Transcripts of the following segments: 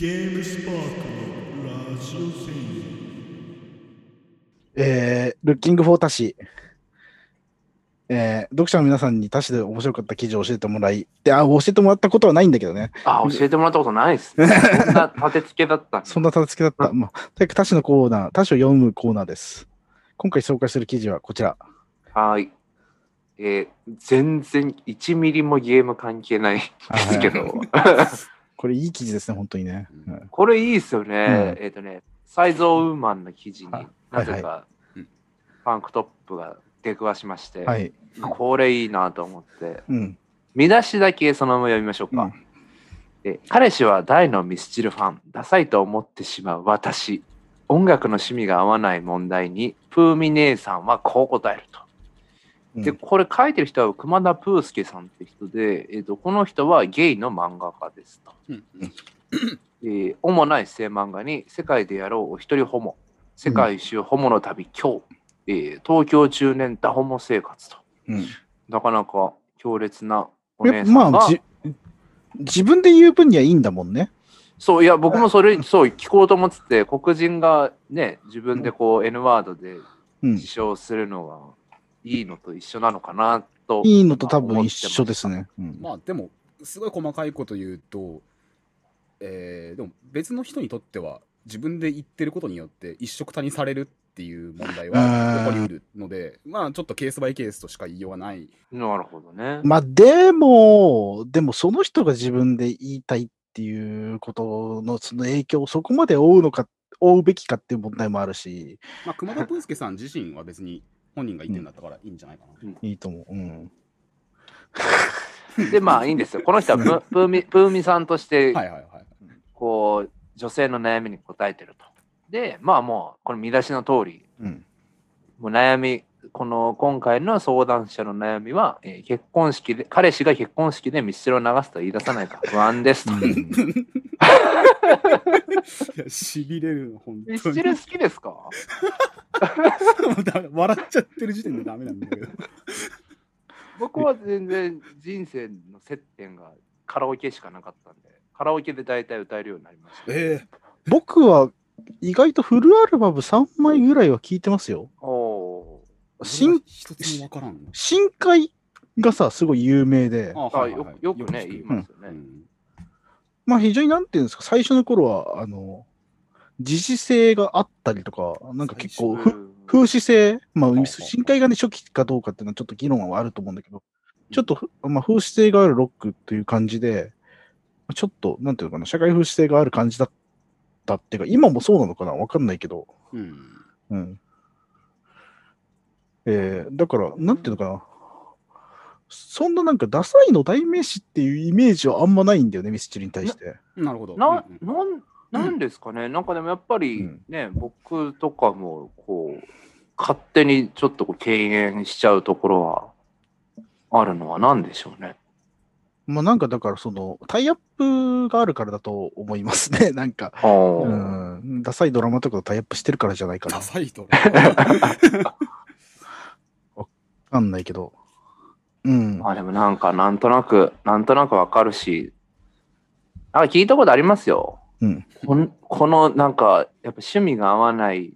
ゲームスパークのラジオ戦えー、ルッキングフォータシ。えー、読者の皆さんに他誌で面白かった記事を教えてもらい、で、あ、教えてもらったことはないんだけどね。あ、教えてもらったことないですね。そんな立て付けだった そんな立て付けだった。まあ、とにかく他誌のコーナー、他誌を読むコーナーです。今回紹介する記事はこちら。はい。えー全然1ミリもゲーム関係ないですけど、これいい記事ですね、本当にね。うんこれいいですよね。うんえっ、とね、サイズオウーマンの記事にはいなぜかうんパンクトップが出くわしまして、はい。これいいなと思って、うん。見出しだけそのまま読みましょうか。うんえ彼氏は大のミスチルファン、ダサいと思ってしまう私。音楽の趣味が合わない問題に、プーミ姉さんはこう答えると。うんで、これ書いてる人は熊田プースケさんって人で、えっとこの人はゲイの漫画家ですと。うんえー主なエッセイ漫画に、世界でやろうお一人ホモ、世界一周ホモの旅、今日、えー東京中年多ホモ生活と。うんなかなか強烈なお姉えさんが、まあじ、自分で言う分にはいいんだもんね。そう、いや、僕もそれ、そう、聞こうと思ってて、黒人がね、自分でこう、N ワードでうん自。称するのがいいのと一緒なのかなと。いいのと多分一緒ですね。うんまあでもすごい細かいこと言うと、えーでも別の人にとっては自分で言ってることによって一緒くたにされるっていう問題は起こりうるのでまあちょっとケースバイケースとしか言いようがないなるほどね。まあ、でも、でもその人が自分で言いたいっていうことのその影響をそこまで負うのか、負うべきかっていう問題もあるし、まあ熊田プースケさん自身は別に本人が言ってるんだったからいいんじゃないかな、いいと思う。うん。で、まあいいんですよ。この人はププーミプーミさんとして、はいはいはいこう、女性の悩みに答えてると。で、まあもう、この見出しの通り、うん。もう悩み、この今回の相談者の悩みは、えー結婚式で、彼氏が結婚式でミスチルを流すと言い出さないか不安ですと。しびれるの本当に。ミスチル好きですか？笑っちゃってる時点でダメなんだけど。僕は全然人生の接点がカラオケしかなかったんで、カラオケで大体歌えるようになりました。え僕は意外とフルアルバム3枚ぐらいは聞いてますよ。お新深海がさ、すごい有名で、ー。あよよくね、言いますよね。まあ非常になんていうんですか、最初の頃は、あの、自治性があったりとか、なんか結構、風刺性、まあ深海がね、初期かどうかっていうのはちょっと議論はあると思うんだけど、ちょっとふ、まあ、風刺性があるロックっていう感じで、ちょっと、なんていうのかな、社会風刺性がある感じだったっていうか、今もそうなのかなわかんないけど、うん。うん。えー、だから、なんていうのかな、そんななんか、ダサいの代名詞っていうイメージはあんまないんだよね、ミスチルに対して。なるほど。ななんなんですかね、なんかでもやっぱりうんね、僕とかもこう勝手にちょっとこう敬遠しちゃうところはあるのは何でしょうね。まあなんかだからそのタイアップがあるからだと思いますね。なんか、うん、ダサいドラマとかとタイアップしてるからじゃないかな。わダサいと かんないけど。うん。まあでもなんかなんとなくなんとなくわかるし、なんか聞いたことありますよ。うん。こんこのなんかやっぱ趣味が合わない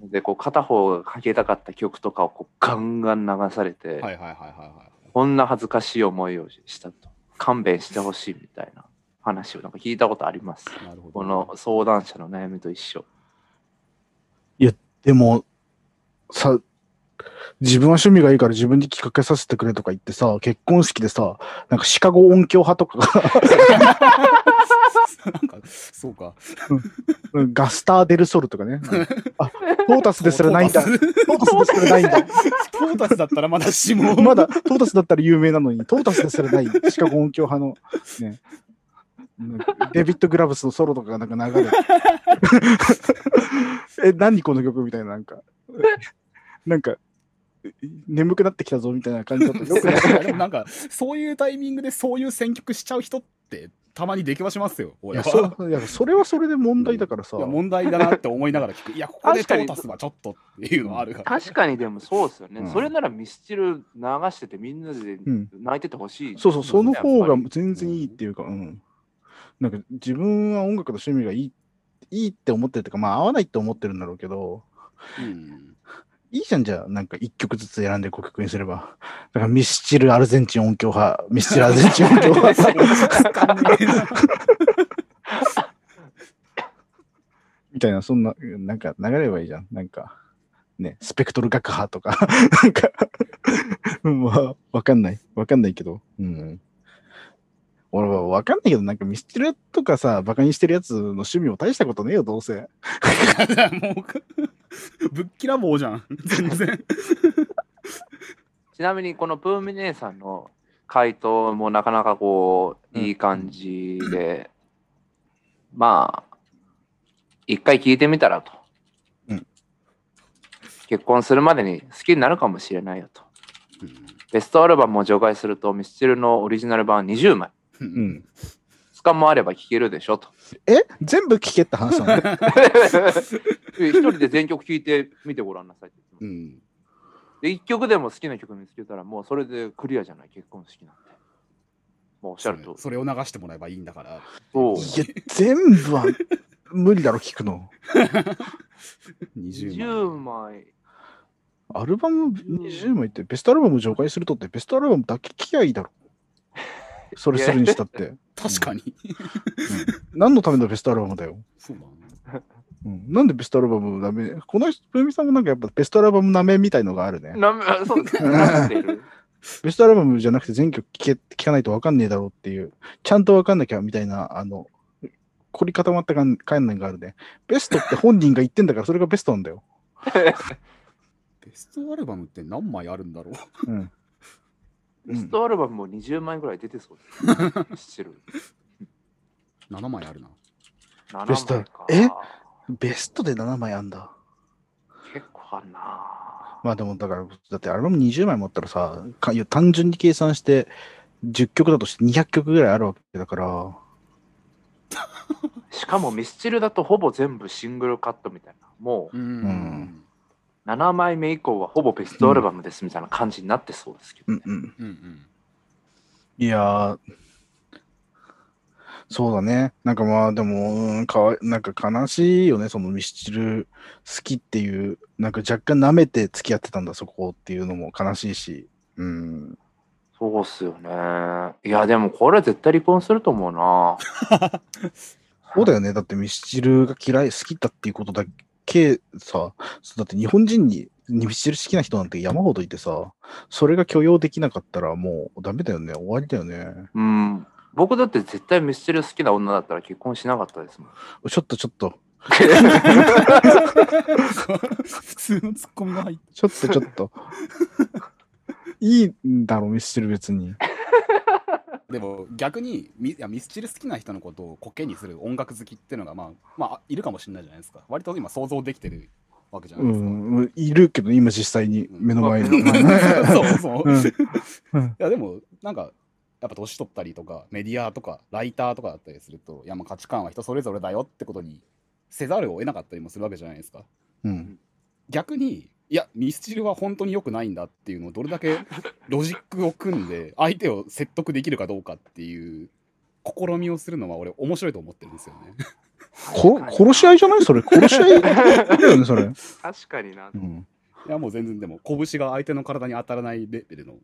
のでこう片方がかけたかった曲とかをこうガンガン流されて、はいはいはいはいはいこんな恥ずかしい思いをしたと勘弁してほしいみたいな話をなんか聞いたことあります。なるほどこの相談者の悩みと一緒。でも、さ、自分は趣味がいいから自分に企画させてくれとか言ってさ、結婚式でさ、なんかシカゴ音響派とか なんかそうか。うん。ガスター・デル・ソルとかね。あ、トータスですらないんだ。トトータスですらないんだ。ータスだったらまだしも。まだトータスだったら有名なのに、トータスですらない。シカゴ音響派の、ね、うんデビッド・グラブスのソロとかがなんか流れ。て。え、何この曲みたいな、なんか、なんか、眠くなってきたぞみたいな感じだとよくな んかそういうタイミングでそういう選曲しちゃう人ってたまに出くわしますよいやそいやそれはそれで問題だからさ。問題だなって思いながら聞くいや ここでトータスはちょっとっていうのはあるから確かにでもそうですよね。うんそれならミスチル流しててみんなでん泣いててほしい、そうそう、その方が全然いいっていうか、うん。なんか自分は音楽の趣味がいいいいって思ってるというか、まあ合わないって思ってるんだろうけど、うん。いいじゃん、じゃあ、なんか一曲ずつ選んで5曲にすれば。だからミスチルアルゼンチン音響派、ミスチルアルゼンチン音響派。みたいな、そんな、なんか流れればいいじゃん。なんか、ね、スペクトル学派とか、なんか、まあ、わかんない。わかんないけど。うん。俺はわかんないけど、なんかミスチルとかさ、バカにしてるやつの趣味も大したことねえよ、どうせ。ぶっきらぼうじゃん。全然。ちなみにこのプーミ姉さんの回答もなかなかこういい感じで、まあ一回聞いてみたらと、うん結婚するまでに好きになるかもしれないよとベストアルバムを除外するとミスチルのオリジナル版20枚う。うんん。2日もあれば聴けるでしょとえ？全部聞けって話なの？一人で全曲聴いてみてごらんなさいってうん。で1曲でも好きな曲見つけたらもうそれでクリアじゃない結婚式なんてもうおっしゃるとそれを流してもらえばいいんだから。そういや、全部は無理だろ、聞くの。20 10万。枚アルバム20枚って、ベストアルバム除外するとって、ベストアルバムだけ聞きゃいいだろ。それするにしたって。確かに。うん何のためのベストアルバムだよ。そうだね。うん、なんでベストアルバムダメこの人、ふみさんもなんかやっぱベストアルバムなめみたいのがあるね。なめそう ベストアルバムじゃなくて全曲聴け聞かないと分かんねえだろうっていう、ちゃんと分かんなきゃみたいな、あの、凝り固まった観観念があるね。ベストって本人が言ってんだから、それがベストなんだよ。ベストアルバムって何枚あるんだろう。うん。ベストアルバムも20枚ぐらい出てそうです。知ってる？7枚あるな。7ベストえ？ベストで7枚あんだ。結構あんな。まあでも、だから、だってアルバム20枚持ったらさ、か単純に計算して、10曲だとして200曲ぐらいあるわけだから、しかもミスチルだとほぼ全部シングルカットみたいな。もううん。7枚目以降はほぼベストアルバムですみたいな感じになってそうですけどね。うんうん。うんうん。いやー、そうだね。なんかまあ、でも、うんかわいなんか悲しいよね、そのミスチル好きっていう、なんか若干舐めて付き合ってたんだ、そこっていうのも悲しいし。うん。そうっすよね。いや、でもこれ絶対離婚すると思うな。そうだよね。だってミスチルが嫌い、好きだっていうことだけさ、そうだって日本人にミスチル好きな人なんて山ほどいてさ、それが許容できなかったらもうダメだよね。終わりだよね。うん。僕だって絶対ミスチル好きな女だったら結婚しなかったですもん。ちょっとちょっと、普通のツッコミが入って。ちょっとちょっと。いいんだろ、ミスチル別に。でも逆にミいやミスチル好きな人のことをコケにする音楽好きっていうのがまあまあいるかもしれないじゃないですか。割と今想像できてるわけじゃなういですか、ん、いるけど、今実際に目の前に。う んそうそう、うん。いうん。やでもなんかやっぱ年取ったりとかメディアとかライターとかだったりするといやまあ価値観は人それぞれだよってことにせざるを得なかったりもするわけじゃないですか。うん。逆にいやミスチルは本当に良くないんだっていうのをどれだけ ロジックを組んで相手を説得できるかどうかっていう試みをするのは俺面白いと思ってるんですよね。こ殺し合いじゃない？それ。殺し合いだよね、それ。確かになう。ん、いやもう全然でも拳が相手の体に当たらないレベルの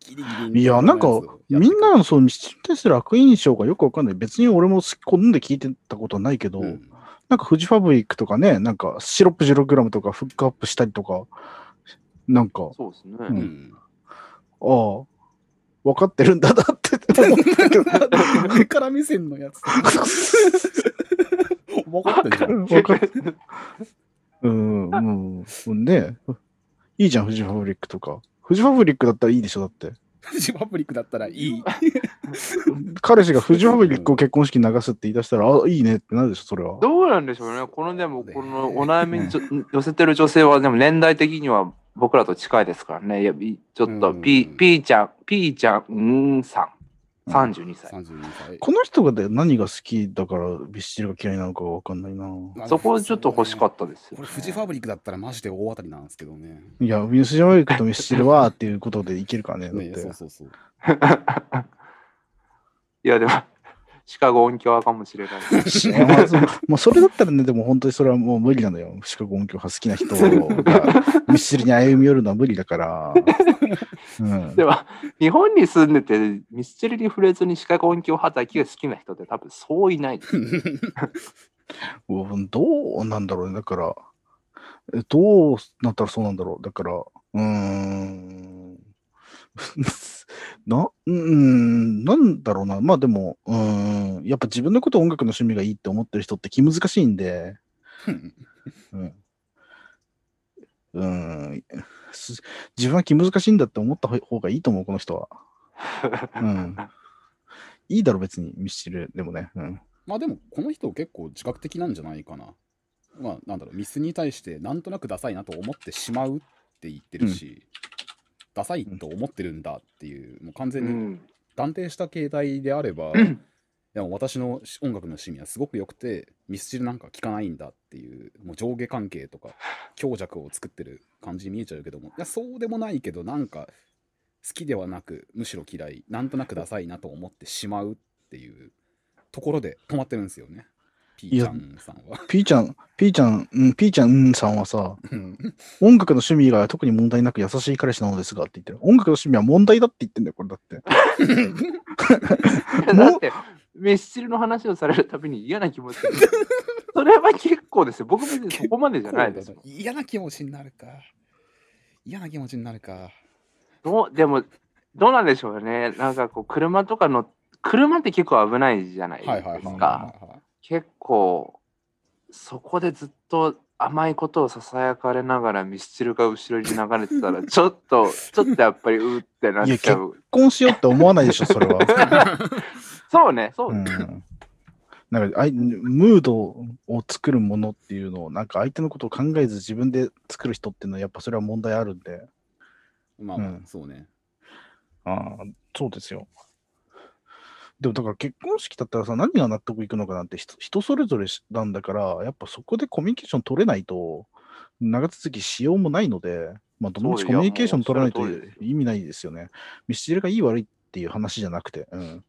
ギリギリいや、なんか、みんなのそのミスチルに対する悪印象がよくわかんない。別に俺も好き好んで聞いてたことはないけど、うんなんかフジファブリックとかね、なんかシロップ 0g とかフックアップしたりとか、なんか、そうですね。ううんん、ああ、分かってるんだなって思ったけど。上から目線のやつ分かってんじゃん分かってる。うん、もう、ねいいじゃん、フジファブリックとか。フジファブリックだったらいいでしょ、だって。フジファブリックだったらいい彼氏がフジファブリックを結婚式に流すって言い出したら、あ、いいねってなるでしょ、それは。どうなんでしょうね。このでも、このお悩みにちょ寄せてる女性は、でも年代的には僕らと近いですからね。いやいちょっとうんピー、ピーちゃん、ピーちゃん、うんさん、32歳。32歳この人がで何が好きだからビスチルが嫌いなのかが分かんないな。そこちょっと欲しかっったですよこれフジファブリックだったらマジで大当たりなんですけどねいや、ミスジャマイクとミスチルはっていうことでいけるからね。だっねて そうそうそう いや、でも、シカゴ音響派かもしれない。まあそもうそれだったらね、でも本当にそれはもう無理なのよ。シカゴ音響派好きな人が ミスチルに歩み寄るのは無理だから。うんで、は、日本に住んでて、ミスチルに触れずにシカゴ音響派だけが好きな人って多分そういない どうなんだろうね。だから、えどうなったらそうなんだろう。だから、うーん。な、うーん、なんだろうな。まあでも、うーん、やっぱ自分のこと音楽の趣味がいいって思ってる人って気難しいんで、うん。うん。す自分は気難しいんだって思った方がいいと思う、この人は。うん。いいだろ、別に、ミスチルでもね。うん。まあでも、この人結構自覚的なんじゃないかな。まあ、なんだろう、ミスに対してなんとなくダサいなと思ってしまうって言ってるし、ダサいと思ってるんだっていう、もう完う全にん。断定した形態であれば、うんでも私の音楽の趣味はすごく良くて、ミスチルなんか聴かないんだっていう、もう上下関係とか強弱を作ってる感じに見えちゃうけども、いや、そうでもないけど、なんか好きではなく、むしろ嫌い、なんとなくダサいなと思ってしまうっていうところで止まってるんですよね。ピーちゃんさんは。ピーちゃん、ピーちゃん、うん、ピーちゃん、うんさんはさ、うん音楽の趣味が特に問題なく優しい彼氏なのですがって言ってる。音楽の趣味は問題だって言ってんだよ、これだって。だって、ミスチルの話をされるたびに嫌な気持ちになる。それは結構ですよ。僕別にそこまでじゃないですよ。嫌な気持ちになるか。嫌な気持ちになるか。どうでも、どうなんでしょうね。なんかこう、車とかの、車って結構危ないじゃないはいはいはいですか。はいはい。結構、そこでずっと甘いことをささやかれながらミスチルが後ろに流れてたら、ちょっと、ちょっとやっぱりうーってなっちゃう。結婚しようって思わないでしょ、それは。そうね、そうね。うん。なんかあい、ムードを作るものっていうのを、なんか相手のことを考えず自分で作る人っていうのは、やっぱそれは問題あるんで。まあまあうん、そうね。ああ、そうですよ。でもだから結婚式だったらさ、何が納得いくのかなんて人人それぞれなんだから、やっぱそこでコミュニケーション取れないと、長続きしようもないので、まあ、どのうちコミュニケーション取らないと意味ないですよね。ミスチルがいい悪いっていう話じゃなくて、うん。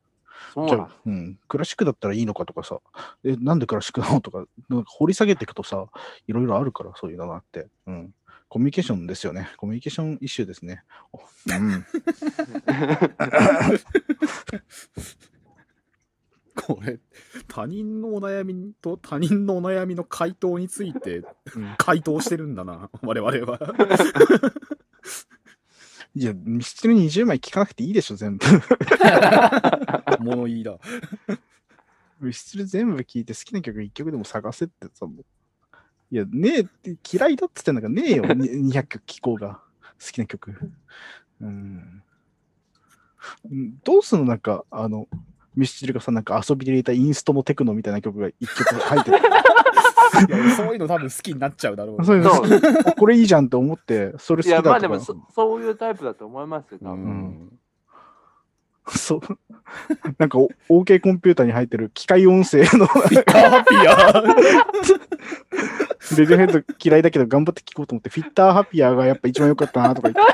じゃあ、うん、クラシックだったらいいのかとかさ、え、なんでクラシックなのとか、なんか掘り下げていくとさ、いろいろあるから、そういうのがあって。うん。コミュニケーションですよね。コミュニケーションイシューですね。おうん。これ、他人のお悩みと他人のお悩みの回答について回答してるんだな、我々は。いや、ミスチル20枚聞かなくていいでしょ、全部。物言いだ。ミスチル全部聞いて好きな曲1曲でも探せってさ、いや、ねえって嫌いだっつってんだからねえよ、に200曲聴こうが。好きな曲。うん。うんどうすんのなんか、あの、ミスチルがさ、なんか遊びで入れたインストのテクノみたいな曲が1曲入ってて。いやそういうの多分好きになっちゃうだろう。そういうのそうあこれいいじゃんって思って、それ好いや、きだとか。まあでもそ、そういうタイプだと思いますよ、多う分。ん。そう。なんか、お OK コンピューターに入ってる機械音声のハッピーやレディオヘッド嫌いだけど頑張って聞こうと思って、フィッターハピアーがやっぱ一番良かったなとか言って。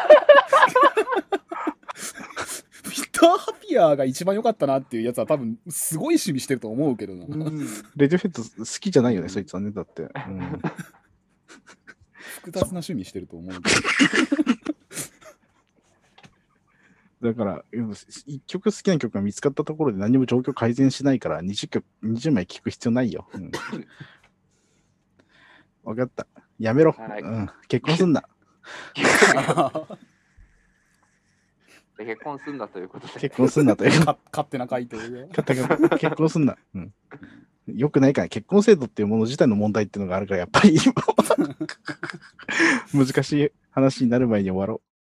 フィッターハピアーが一番良かったなっていうやつは多分すごい趣味してると思うけどな。うんレディオヘッド好きじゃないよね、そいつはね、だって。うん複雑な趣味してると思うけど。だから、一曲好きな曲が見つかったところで何も状況改善しないから20曲、20枚聴く必要ないよ。うん、分かった。やめろ、はいうん。結婚すんな。で結婚すんだということで。結婚すんなという。か勝手な回答が。結婚すんな。うん。よくないから、結婚制度っていうもの自体の問題っていうのがあるから、やっぱり今は 難しい話になる前に終わろう。